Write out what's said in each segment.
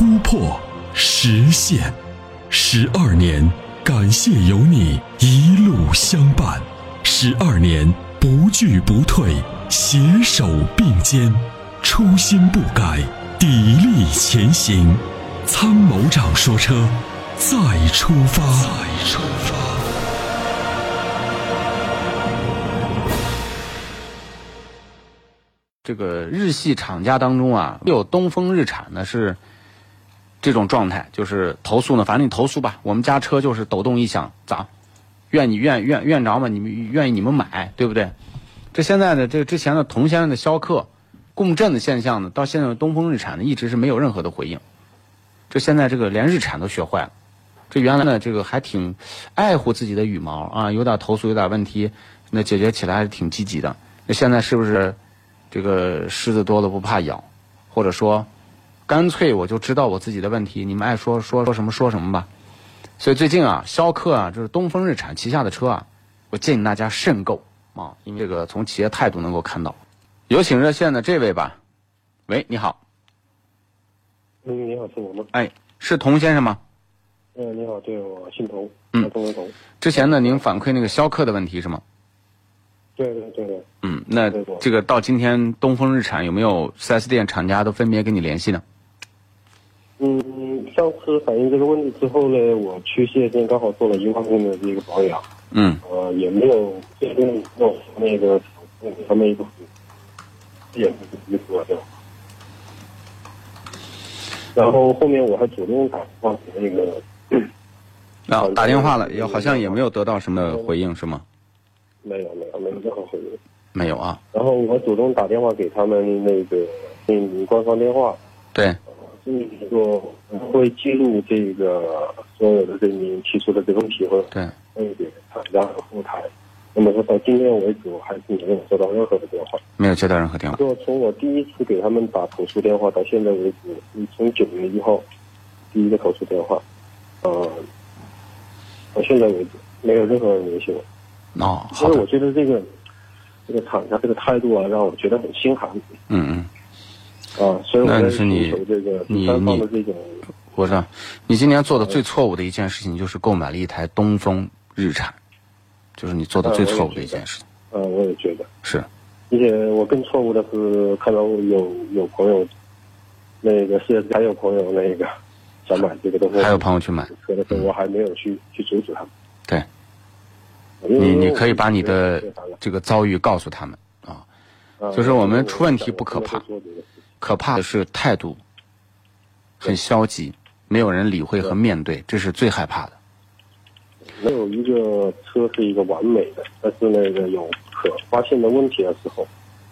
突破、实现。十二年，感谢有你一路相伴。十二年，不惧不退，携手并肩，初心不改，砥砺前行。参谋长说：车，再出发。再出发。”这个日系厂家当中啊，有东风日产呢是这种状态，就是投诉呢，反正你投诉吧，我们家车就是抖动一响，咋？愿你愿愿愿着吗？你们愿意你们买，对不对？这现在呢，这之前的同先生的逍客共振的现象呢，到现在东风日产呢一直是没有任何的回应。这现在这个连日产都学坏了。这原来呢，这个还挺爱护自己的羽毛啊，有点投诉有点问题，那解决起来还是挺积极的。那现在是不是？这个虱子多了不怕咬，或者说，干脆我就知道我自己的问题，你们爱说说说什么说什么吧。所以最近啊，逍客啊，就是东风日产旗下的车啊，我建议大家慎购啊，因为这个从企业态度能够看到。有请热线的这位吧，喂，你好。嗯，你好，是我吗？哎，是童先生吗？嗯，你好，对我姓童，嗯，童文童。之前呢，您反馈那个逍客的问题是吗？对对对对，嗯，那这个到今天东风日产有没有 4S 店厂家都分别跟你联系呢？嗯，上次反映这个问题之后呢，我去四 S 店刚好做了一万公里的这个保养，嗯，呃，也没有这边有那个他们一个也是一个的，然后后面我还主动打电话给那个，啊，打电话了，也好像也没有得到什么回应，是吗？没有没有没有任何回应，没有啊。然后我主动打电话给他们那个嗯官方电话，对，就是说会记录这个所有的这您提出的这个问题或者对，那个厂家和后台。那么说到今天为止，我还是没有收到任何的电话，没有接到任何电话。就从我第一次给他们打投诉电话到现在为止，从九月一号第一个投诉电话，呃，到现在为止没有任何人联系我。哦，好因为我觉得这个这个厂家这个态度啊，让我觉得很心寒。嗯嗯。啊，所以我在寻求这个你方的这种。我知道，你今年做的最错误的一件事情就是购买了一台东风日产，就是你做的最错误的一件事情。嗯，我也觉得。是。而且我更错误的是看到有有朋友，那个是还有朋友那个 想买这个东西，还有朋友去买车的时候，我还没有去去阻止他们。对。你你可以把你的这个遭遇告诉他们啊，就是我们出问题不可怕，可怕的是态度很消极，没有人理会和面对，这是最害怕的。没有一个车是一个完美的，但是那个有可发现的问题的时候，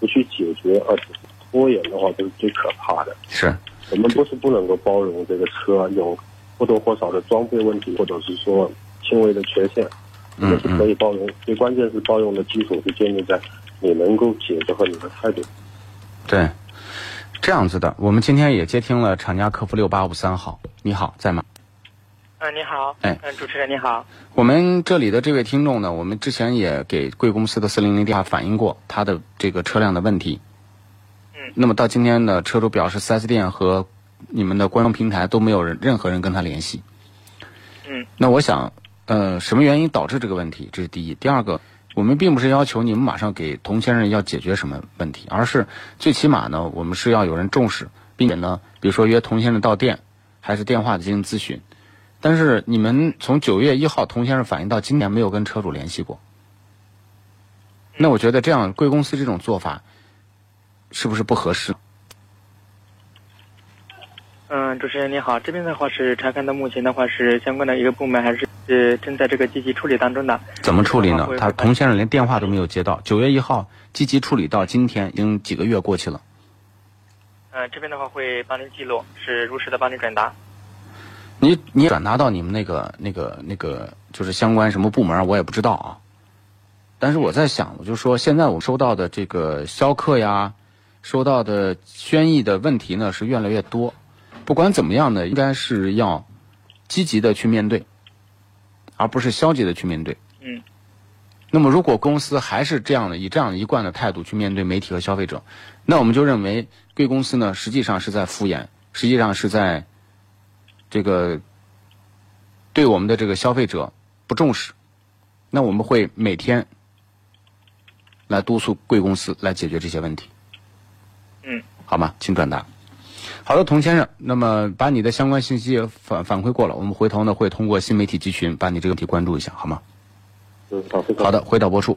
不去解决，而且拖延的话，这是最可怕的。是我们不是不能够包容这个车有或多或少的装备问题，或者是说轻微的缺陷。也是可以包容，最关键是包容的基础是建立在你能够解决和你的态度。对，这样子的。我们今天也接听了厂家客服六八五三号，你好，在吗？嗯，你好。哎，嗯，主持人你好。我们这里的这位听众呢，我们之前也给贵公司的四零零电话反映过他的这个车辆的问题。嗯。那么到今天呢，车主表示四 S 店和你们的官方平台都没有人任何人跟他联系。嗯。那我想。呃，什么原因导致这个问题？这是第一。第二个，我们并不是要求你们马上给童先生要解决什么问题，而是最起码呢，我们是要有人重视，并且呢，比如说约童先生到店，还是电话进行咨询。但是你们从九月一号童先生反映到今年没有跟车主联系过，那我觉得这样贵公司这种做法是不是不合适？嗯，主持人你好，这边的话是查看到目前的话是相关的一个部门还是？呃正在这个积极处理当中的。怎么处理呢？他童先生连电话都没有接到。九月一号积极处理到今天，已经几个月过去了。嗯，这边的话会帮您记录，是如实的帮您转达。你你转达到你们那个那个那个就是相关什么部门，我也不知道啊。但是我在想，我就说现在我们收到的这个销客呀，收到的轩逸的问题呢是越来越多。不管怎么样呢，应该是要积极的去面对，而不是消极的去面对。嗯。那么，如果公司还是这样的以这样一贯的态度去面对媒体和消费者，那我们就认为贵公司呢实际上是在敷衍，实际上是在这个对我们的这个消费者不重视。那我们会每天来督促贵公司来解决这些问题。嗯。好吗？请转达。好的，童先生，那么把你的相关信息反反馈过了，我们回头呢会通过新媒体集群把你这个问题关注一下，好吗？嗯，好，好的，回到播处。